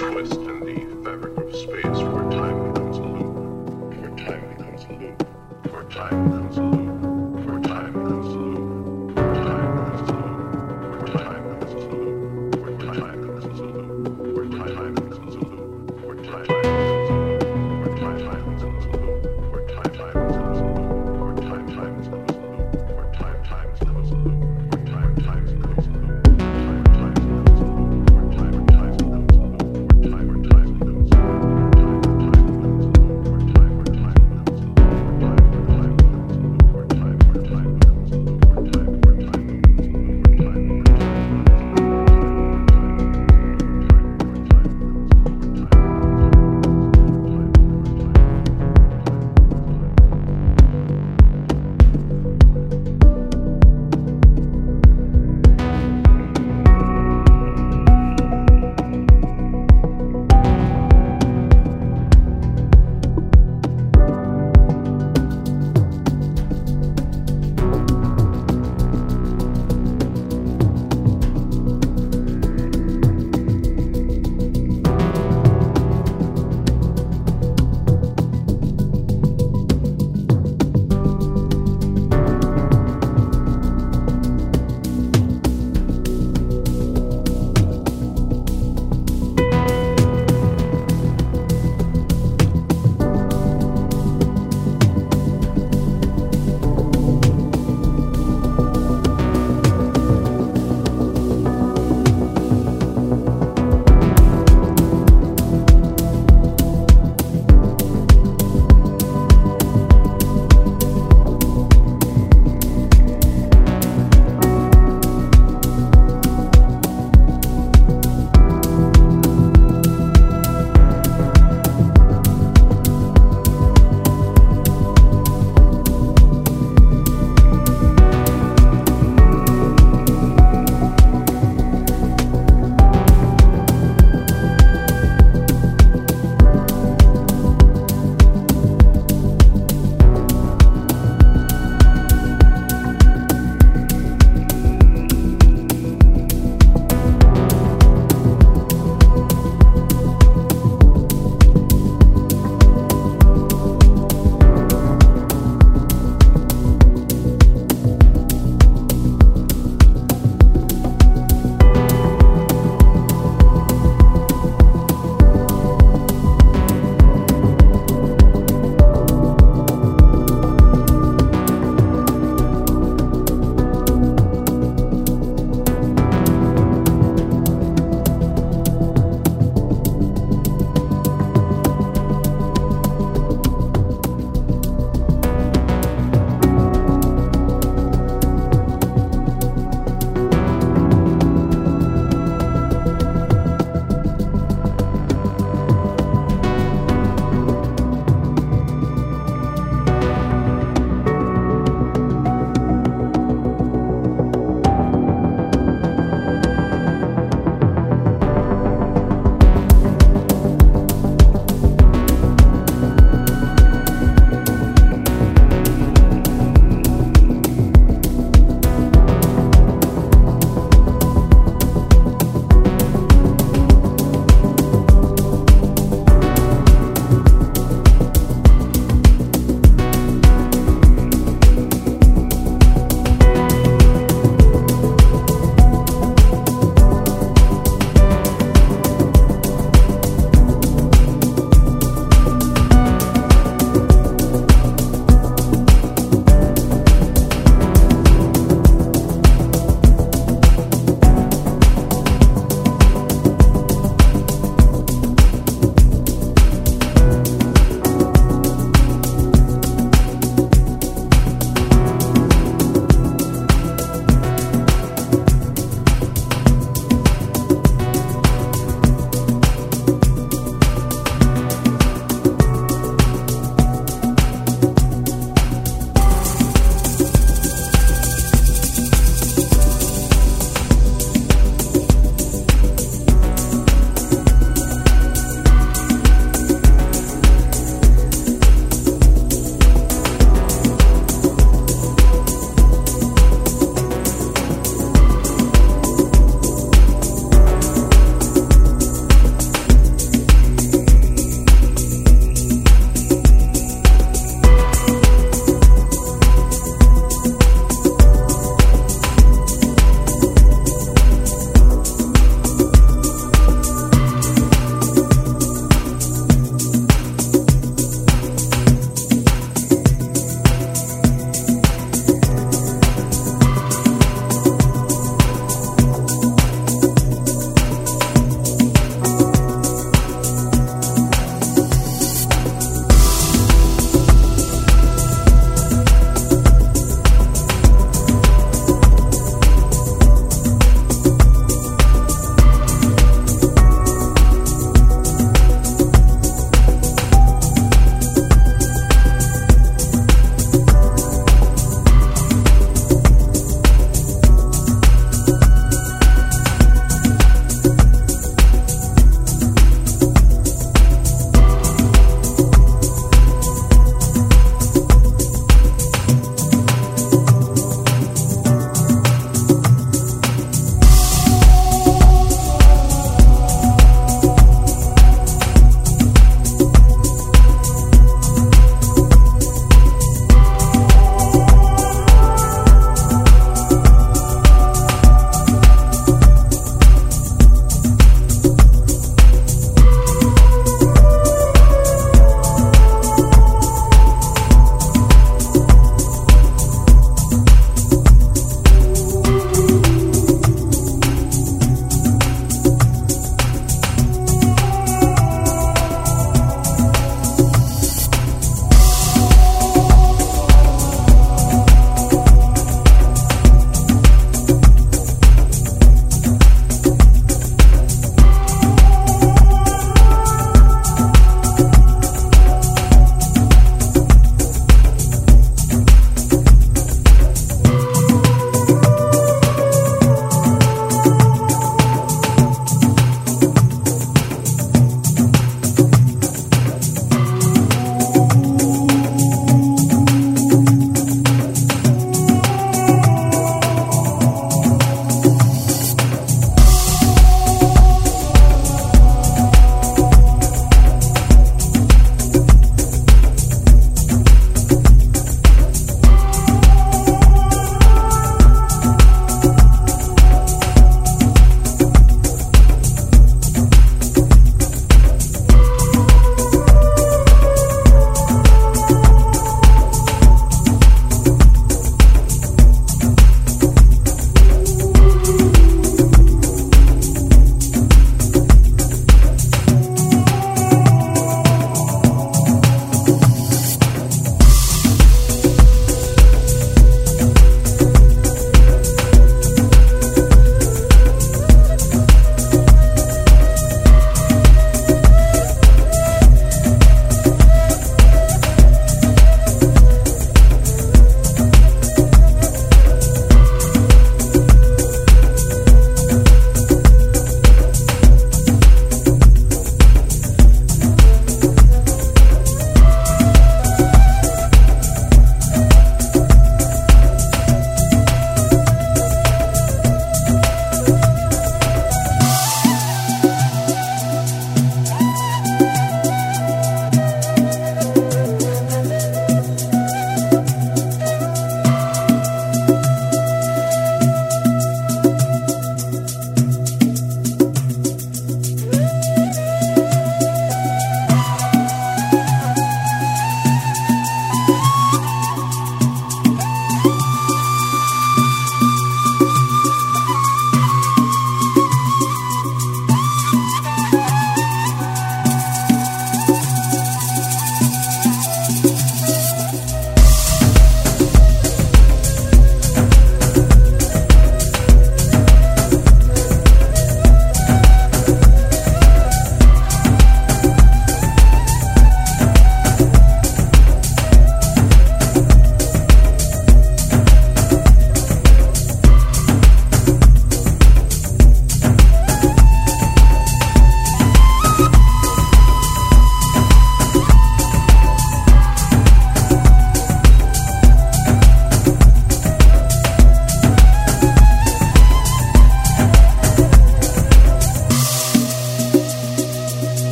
twist in the